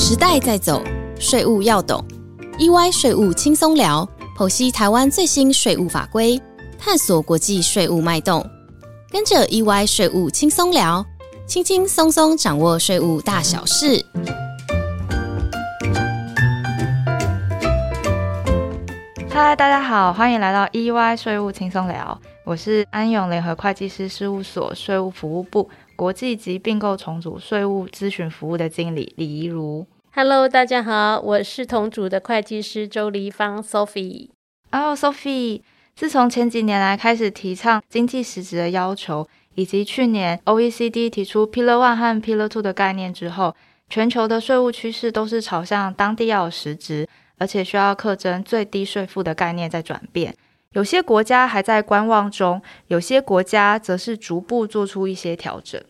时代在走，税务要懂。EY 税务轻松聊，剖析台湾最新税务法规，探索国际税务脉动。跟着 EY 税务轻松聊，轻轻松松掌握税务大小事。嗨，大家好，欢迎来到 EY 税务轻松聊，我是安永联合会计师事务所税务服务部国际及并购重组税务咨询服务的经理李怡如。Hello，大家好，我是同组的会计师周黎芳 Sophie。哦、s o p h i e 自从前几年来开始提倡经济实质的要求，以及去年 OECD 提出 Pillar One 和 Pillar Two 的概念之后，全球的税务趋势都是朝向当地要有实质，而且需要课征最低税负的概念在转变。有些国家还在观望中，有些国家则是逐步做出一些调整。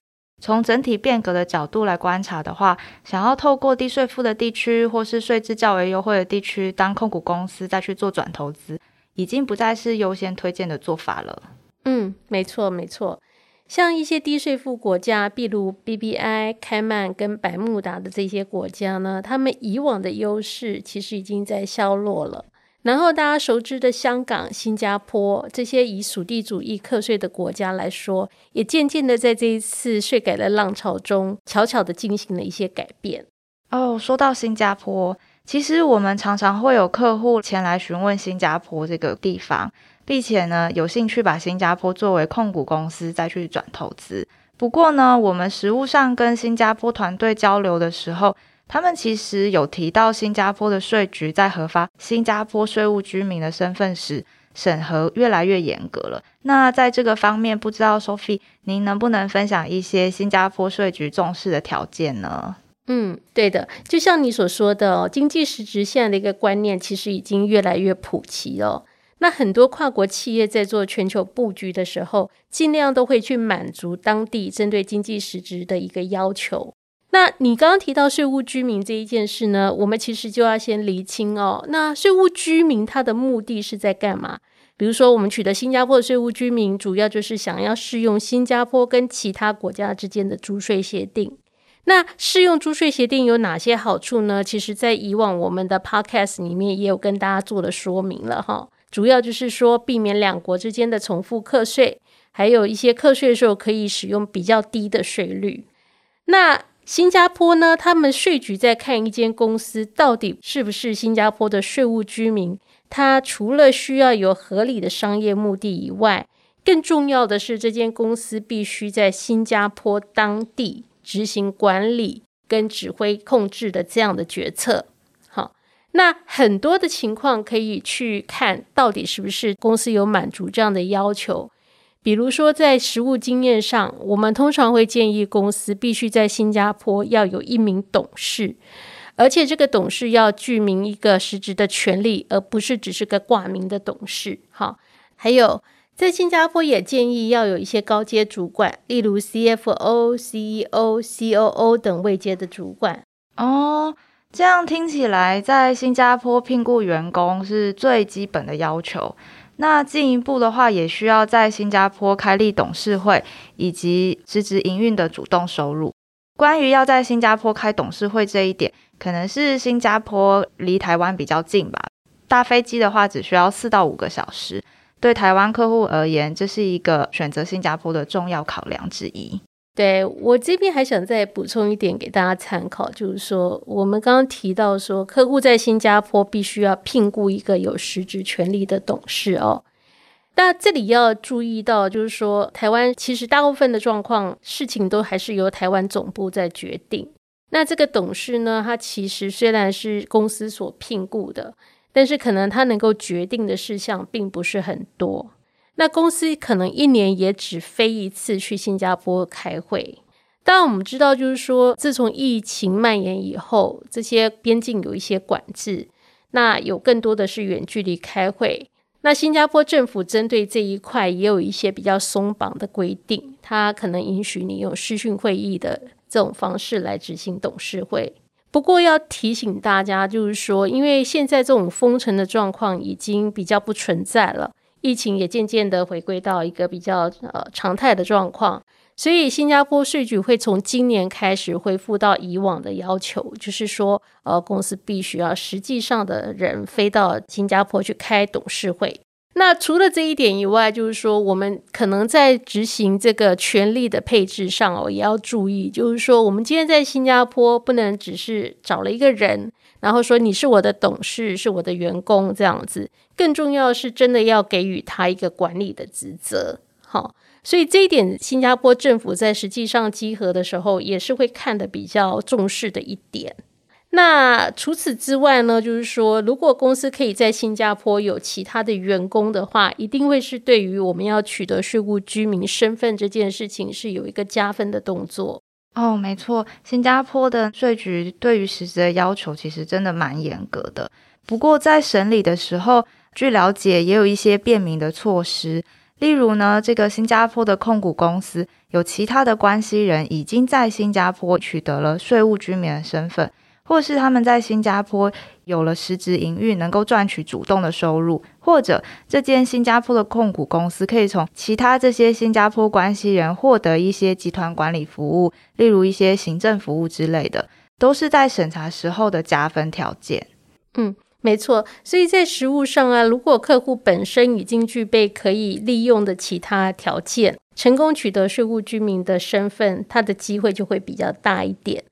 从整体变革的角度来观察的话，想要透过低税负的地区或是税制较为优惠的地区当控股公司再去做转投资，已经不再是优先推荐的做法了。嗯，没错没错。像一些低税负国家，譬如 BBI、开曼跟百慕达的这些国家呢，他们以往的优势其实已经在消落了。然后大家熟知的香港、新加坡这些以属地主义课税的国家来说，也渐渐的在这一次税改的浪潮中，悄悄的进行了一些改变。哦，说到新加坡，其实我们常常会有客户前来询问新加坡这个地方，并且呢有兴趣把新加坡作为控股公司再去转投资。不过呢，我们实务上跟新加坡团队交流的时候，他们其实有提到新加坡的税局在核发新加坡税务居民的身份时，审核越来越严格了。那在这个方面，不知道 Sophie 您能不能分享一些新加坡税局重视的条件呢？嗯，对的，就像你所说的哦，经济实质现在的一个观念，其实已经越来越普及了。那很多跨国企业在做全球布局的时候，尽量都会去满足当地针对经济实质的一个要求。那你刚刚提到税务居民这一件事呢，我们其实就要先厘清哦。那税务居民他的目的是在干嘛？比如说，我们取得新加坡的税务居民，主要就是想要适用新加坡跟其他国家之间的租税协定。那适用租税协定有哪些好处呢？其实，在以往我们的 podcast 里面也有跟大家做了说明了哈。主要就是说，避免两国之间的重复课税，还有一些课税的时候可以使用比较低的税率。那新加坡呢？他们税局在看一间公司到底是不是新加坡的税务居民，他除了需要有合理的商业目的以外，更重要的是，这间公司必须在新加坡当地执行管理跟指挥控制的这样的决策。好，那很多的情况可以去看到底是不是公司有满足这样的要求。比如说，在实务经验上，我们通常会建议公司必须在新加坡要有一名董事，而且这个董事要具名一个实质的权利，而不是只是个挂名的董事。好，还有在新加坡也建议要有一些高阶主管，例如 CFO、CEO、COO 等位阶的主管。哦，这样听起来，在新加坡聘雇员工是最基本的要求。那进一步的话，也需要在新加坡开立董事会以及实质营运的主动收入。关于要在新加坡开董事会这一点，可能是新加坡离台湾比较近吧，大飞机的话只需要四到五个小时。对台湾客户而言，这是一个选择新加坡的重要考量之一。对我这边还想再补充一点给大家参考，就是说我们刚刚提到说，客户在新加坡必须要聘雇一个有实质权利的董事哦。那这里要注意到，就是说台湾其实大部分的状况，事情都还是由台湾总部在决定。那这个董事呢，他其实虽然是公司所聘雇的，但是可能他能够决定的事项并不是很多。那公司可能一年也只飞一次去新加坡开会。当然，我们知道，就是说，自从疫情蔓延以后，这些边境有一些管制，那有更多的是远距离开会。那新加坡政府针对这一块也有一些比较松绑的规定，它可能允许你用视讯会议的这种方式来执行董事会。不过要提醒大家，就是说，因为现在这种封城的状况已经比较不存在了。疫情也渐渐的回归到一个比较呃常态的状况，所以新加坡税局会从今年开始恢复到以往的要求，就是说，呃，公司必须要实际上的人飞到新加坡去开董事会。那除了这一点以外，就是说，我们可能在执行这个权力的配置上哦，也要注意，就是说，我们今天在新加坡不能只是找了一个人，然后说你是我的董事，是我的员工这样子，更重要是真的要给予他一个管理的职责，好。所以这一点，新加坡政府在实际上集合的时候，也是会看的比较重视的一点。那除此之外呢，就是说，如果公司可以在新加坡有其他的员工的话，一定会是对于我们要取得税务居民身份这件事情是有一个加分的动作。哦，没错，新加坡的税局对于实质的要求其实真的蛮严格的。不过在审理的时候，据了解，也有一些便民的措施。例如呢，这个新加坡的控股公司有其他的关系人已经在新加坡取得了税务居民的身份，或是他们在新加坡有了实质营运，能够赚取主动的收入，或者这间新加坡的控股公司可以从其他这些新加坡关系人获得一些集团管理服务，例如一些行政服务之类的，都是在审查时候的加分条件。嗯。没错，所以在实物上啊，如果客户本身已经具备可以利用的其他条件，成功取得税务居民的身份，他的机会就会比较大一点。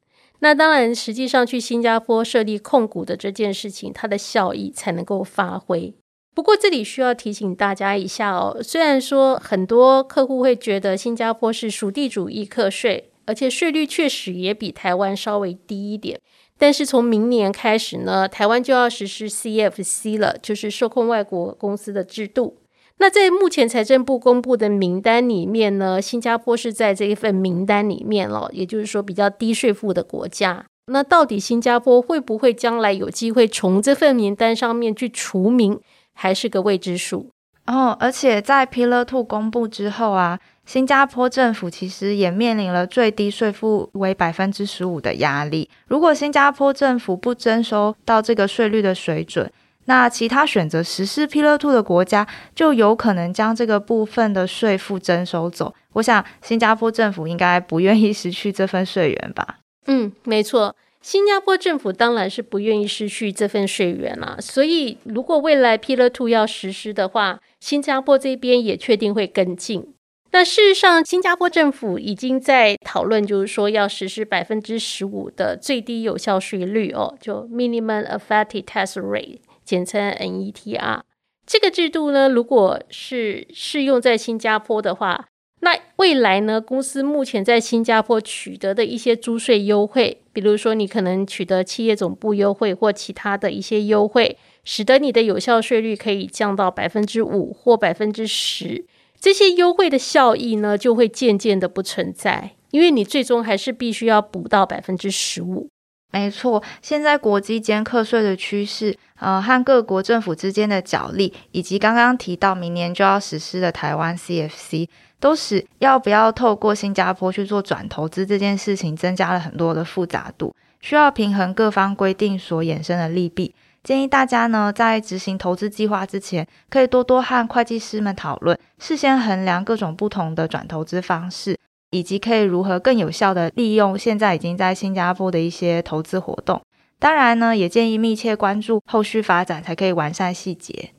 那当然，实际上去新加坡设立控股的这件事情，它的效益才能够发挥。不过这里需要提醒大家一下哦，虽然说很多客户会觉得新加坡是属地主义课税，而且税率确实也比台湾稍微低一点。但是从明年开始呢，台湾就要实施 CFC 了，就是受控外国公司的制度。那在目前财政部公布的名单里面呢，新加坡是在这一份名单里面了，也就是说比较低税负的国家。那到底新加坡会不会将来有机会从这份名单上面去除名，还是个未知数。哦，而且在 Pillar Two 公布之后啊。新加坡政府其实也面临了最低税负为百分之十五的压力。如果新加坡政府不征收到这个税率的水准，那其他选择实施 Pillar Two 的国家就有可能将这个部分的税负征收走。我想新加坡政府应该不愿意失去这份税源吧？嗯，没错，新加坡政府当然是不愿意失去这份税源啦。所以如果未来 Pillar Two 要实施的话，新加坡这边也确定会跟进。那事实上，新加坡政府已经在讨论，就是说要实施百分之十五的最低有效税率哦，就 Minimum Effective Tax Rate，简称 NETR。这个制度呢，如果是适用在新加坡的话，那未来呢，公司目前在新加坡取得的一些租税优惠，比如说你可能取得企业总部优惠或其他的一些优惠，使得你的有效税率可以降到百分之五或百分之十。这些优惠的效益呢，就会渐渐的不存在，因为你最终还是必须要补到百分之十五。没错，现在国际间课税的趋势，呃，和各国政府之间的角力，以及刚刚提到明年就要实施的台湾 CFC，都使要不要透过新加坡去做转投资这件事情，增加了很多的复杂度，需要平衡各方规定所衍生的利弊。建议大家呢，在执行投资计划之前，可以多多和会计师们讨论，事先衡量各种不同的转投资方式，以及可以如何更有效的利用现在已经在新加坡的一些投资活动。当然呢，也建议密切关注后续发展，才可以完善细节。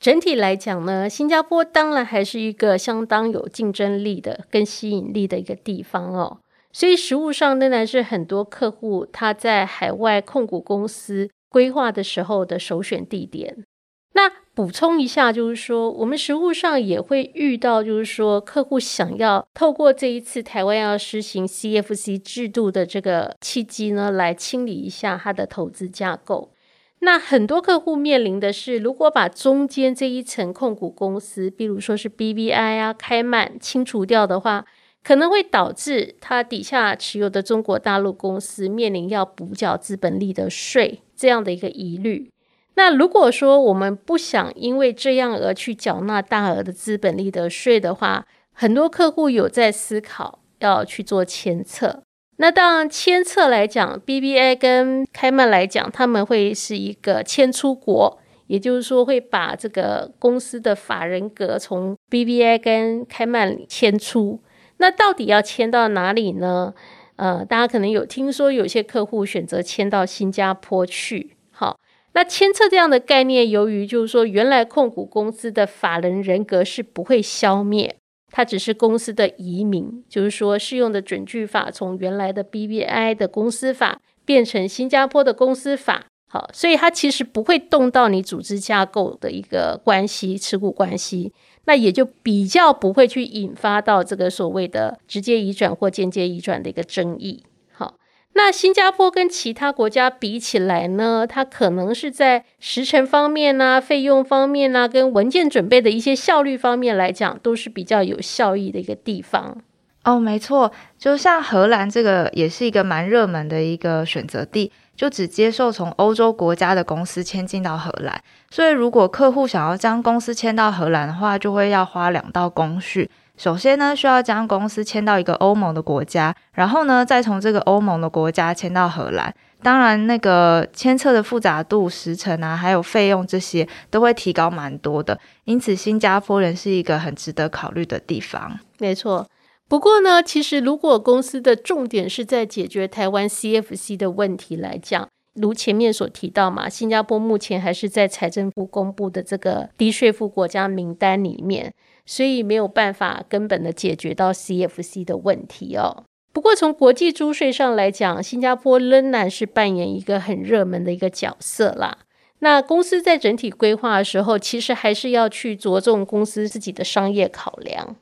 整体来讲呢，新加坡当然还是一个相当有竞争力的、跟吸引力的一个地方哦。所以实务上仍然是很多客户他在海外控股公司。规划的时候的首选地点。那补充一下，就是说，我们实务上也会遇到，就是说，客户想要透过这一次台湾要实行 CFC 制度的这个契机呢，来清理一下他的投资架构。那很多客户面临的是，如果把中间这一层控股公司，比如说是 BVI 啊、开曼清除掉的话，可能会导致他底下持有的中国大陆公司面临要补缴资本利的税。这样的一个疑虑，那如果说我们不想因为这样而去缴纳大额的资本利得税的话，很多客户有在思考要去做迁册。那当然，迁册来讲，BBA 跟开曼来讲，他们会是一个迁出国，也就是说会把这个公司的法人格从 BBA 跟开曼迁出。那到底要迁到哪里呢？呃，大家可能有听说，有些客户选择迁到新加坡去。那迁册这样的概念，由于就是说，原来控股公司的法人人格是不会消灭，它只是公司的移民，就是说适用的准据法从原来的 B B I 的公司法变成新加坡的公司法。好，所以它其实不会动到你组织架构的一个关系、持股关系。那也就比较不会去引发到这个所谓的直接移转或间接移转的一个争议。那新加坡跟其他国家比起来呢，它可能是在时程方面呢、费用方面呢、跟文件准备的一些效率方面来讲，都是比较有效益的一个地方。哦，没错，就像荷兰这个也是一个蛮热门的一个选择地。就只接受从欧洲国家的公司迁进到荷兰，所以如果客户想要将公司迁到荷兰的话，就会要花两道工序。首先呢，需要将公司迁到一个欧盟的国家，然后呢，再从这个欧盟的国家迁到荷兰。当然，那个迁册的复杂度、时程啊，还有费用这些都会提高蛮多的。因此，新加坡人是一个很值得考虑的地方。没错。不过呢，其实如果公司的重点是在解决台湾 CFC 的问题来讲，如前面所提到嘛，新加坡目前还是在财政部公布的这个低税负国家名单里面，所以没有办法根本的解决到 CFC 的问题哦。不过从国际租税上来讲，新加坡仍然是扮演一个很热门的一个角色啦。那公司在整体规划的时候，其实还是要去着重公司自己的商业考量。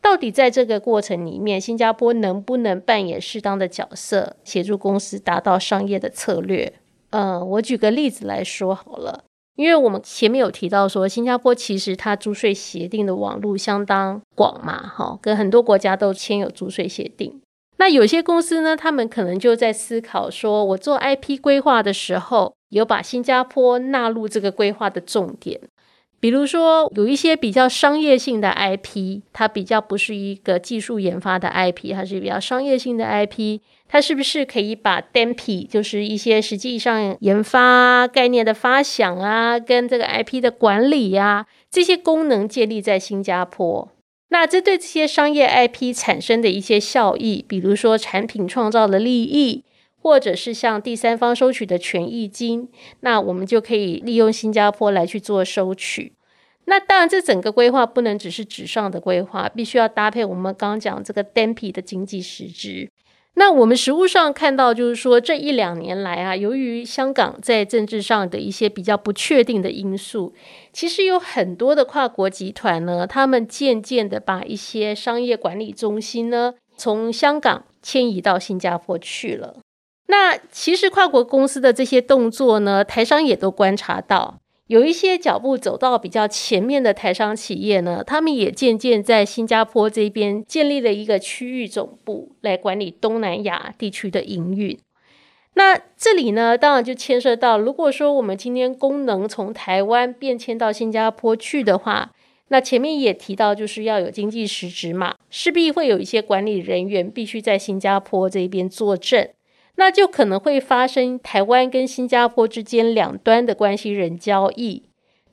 到底在这个过程里面，新加坡能不能扮演适当的角色，协助公司达到商业的策略？嗯，我举个例子来说好了，因为我们前面有提到说，新加坡其实它租税协定的网路相当广嘛，哈，跟很多国家都签有租税协定。那有些公司呢，他们可能就在思考说，我做 IP 规划的时候，有把新加坡纳入这个规划的重点。比如说，有一些比较商业性的 IP，它比较不是一个技术研发的 IP，它是比较商业性的 IP，它是不是可以把 DMP，就是一些实际上研发概念的发想啊，跟这个 IP 的管理呀，这些功能建立在新加坡？那这对这些商业 IP 产生的一些效益，比如说产品创造的利益。或者是向第三方收取的权益金，那我们就可以利用新加坡来去做收取。那当然，这整个规划不能只是纸上的规划，必须要搭配我们刚刚讲这个 DMP 的经济实质。那我们实物上看到，就是说这一两年来啊，由于香港在政治上的一些比较不确定的因素，其实有很多的跨国集团呢，他们渐渐的把一些商业管理中心呢，从香港迁移到新加坡去了。那其实跨国公司的这些动作呢，台商也都观察到，有一些脚步走到比较前面的台商企业呢，他们也渐渐在新加坡这边建立了一个区域总部，来管理东南亚地区的营运。那这里呢，当然就牵涉到，如果说我们今天功能从台湾变迁到新加坡去的话，那前面也提到，就是要有经济实质嘛，势必会有一些管理人员必须在新加坡这边坐镇。那就可能会发生台湾跟新加坡之间两端的关系人交易，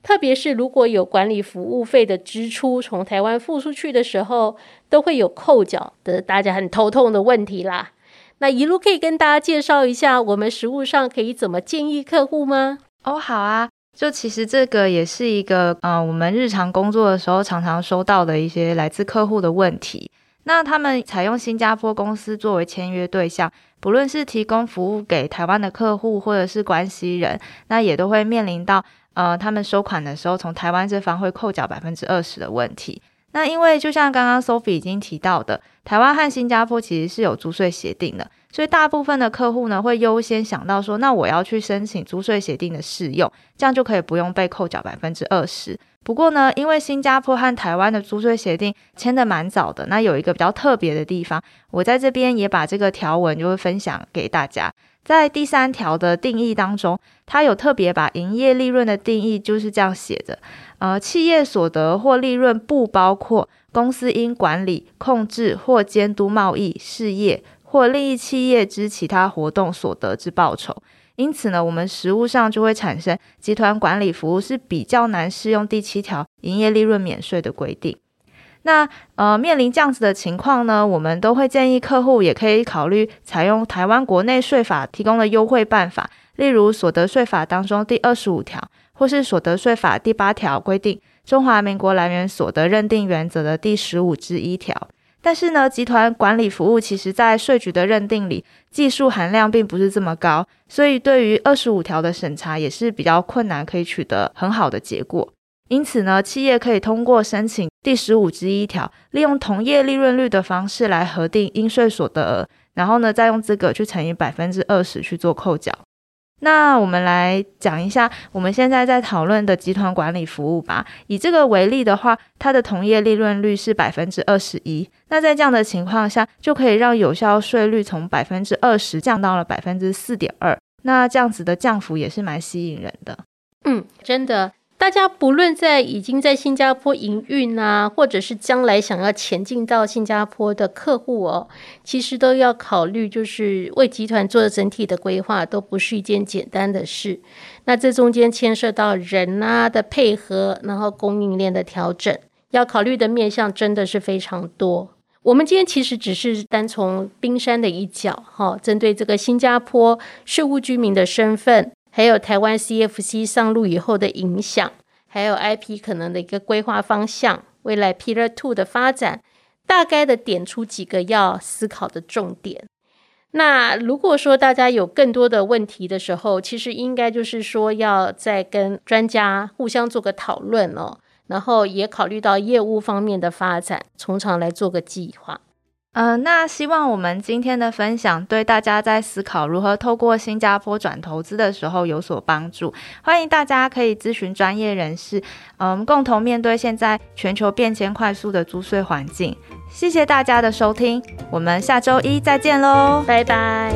特别是如果有管理服务费的支出从台湾付出去的时候，都会有扣缴的，大家很头痛的问题啦。那一路可以跟大家介绍一下，我们实务上可以怎么建议客户吗？哦，好啊，就其实这个也是一个，呃，我们日常工作的时候常常收到的一些来自客户的问题。那他们采用新加坡公司作为签约对象。不论是提供服务给台湾的客户，或者是关系人，那也都会面临到，呃，他们收款的时候，从台湾这方会扣缴百分之二十的问题。那因为就像刚刚 Sophie 已经提到的，台湾和新加坡其实是有租税协定的，所以大部分的客户呢会优先想到说，那我要去申请租税协定的适用，这样就可以不用被扣缴百分之二十。不过呢，因为新加坡和台湾的租税协定签的蛮早的，那有一个比较特别的地方，我在这边也把这个条文就会分享给大家。在第三条的定义当中，它有特别把营业利润的定义就是这样写的：呃，企业所得或利润不包括公司因管理、控制或监督贸易事业或另一企业之其他活动所得之报酬。因此呢，我们实务上就会产生集团管理服务是比较难适用第七条营业利润免税的规定。那呃，面临这样子的情况呢，我们都会建议客户也可以考虑采用台湾国内税法提供的优惠办法，例如所得税法当中第二十五条，或是所得税法第八条规定中华民国来源所得认定原则的第十五之一条。但是呢，集团管理服务其实在税局的认定里，技术含量并不是这么高，所以对于二十五条的审查也是比较困难，可以取得很好的结果。因此呢，企业可以通过申请第十五之一条，利用同业利润率的方式来核定应税所得额，然后呢，再用资格去乘以百分之二十去做扣缴。那我们来讲一下我们现在在讨论的集团管理服务吧。以这个为例的话，它的同业利润率是百分之二十一。那在这样的情况下，就可以让有效税率从百分之二十降到了百分之四点二。那这样子的降幅也是蛮吸引人的。嗯，真的。大家不论在已经在新加坡营运啊，或者是将来想要前进到新加坡的客户哦，其实都要考虑，就是为集团做整体的规划，都不是一件简单的事。那这中间牵涉到人啊的配合，然后供应链的调整，要考虑的面向真的是非常多。我们今天其实只是单从冰山的一角，哈，针对这个新加坡税务居民的身份。还有台湾 CFC 上路以后的影响，还有 IP 可能的一个规划方向，未来 Pillar Two 的发展，大概的点出几个要思考的重点。那如果说大家有更多的问题的时候，其实应该就是说要再跟专家互相做个讨论哦，然后也考虑到业务方面的发展，从长来做个计划。嗯，那希望我们今天的分享对大家在思考如何透过新加坡转投资的时候有所帮助。欢迎大家可以咨询专业人士，嗯，共同面对现在全球变迁快速的租税环境。谢谢大家的收听，我们下周一再见喽，拜拜。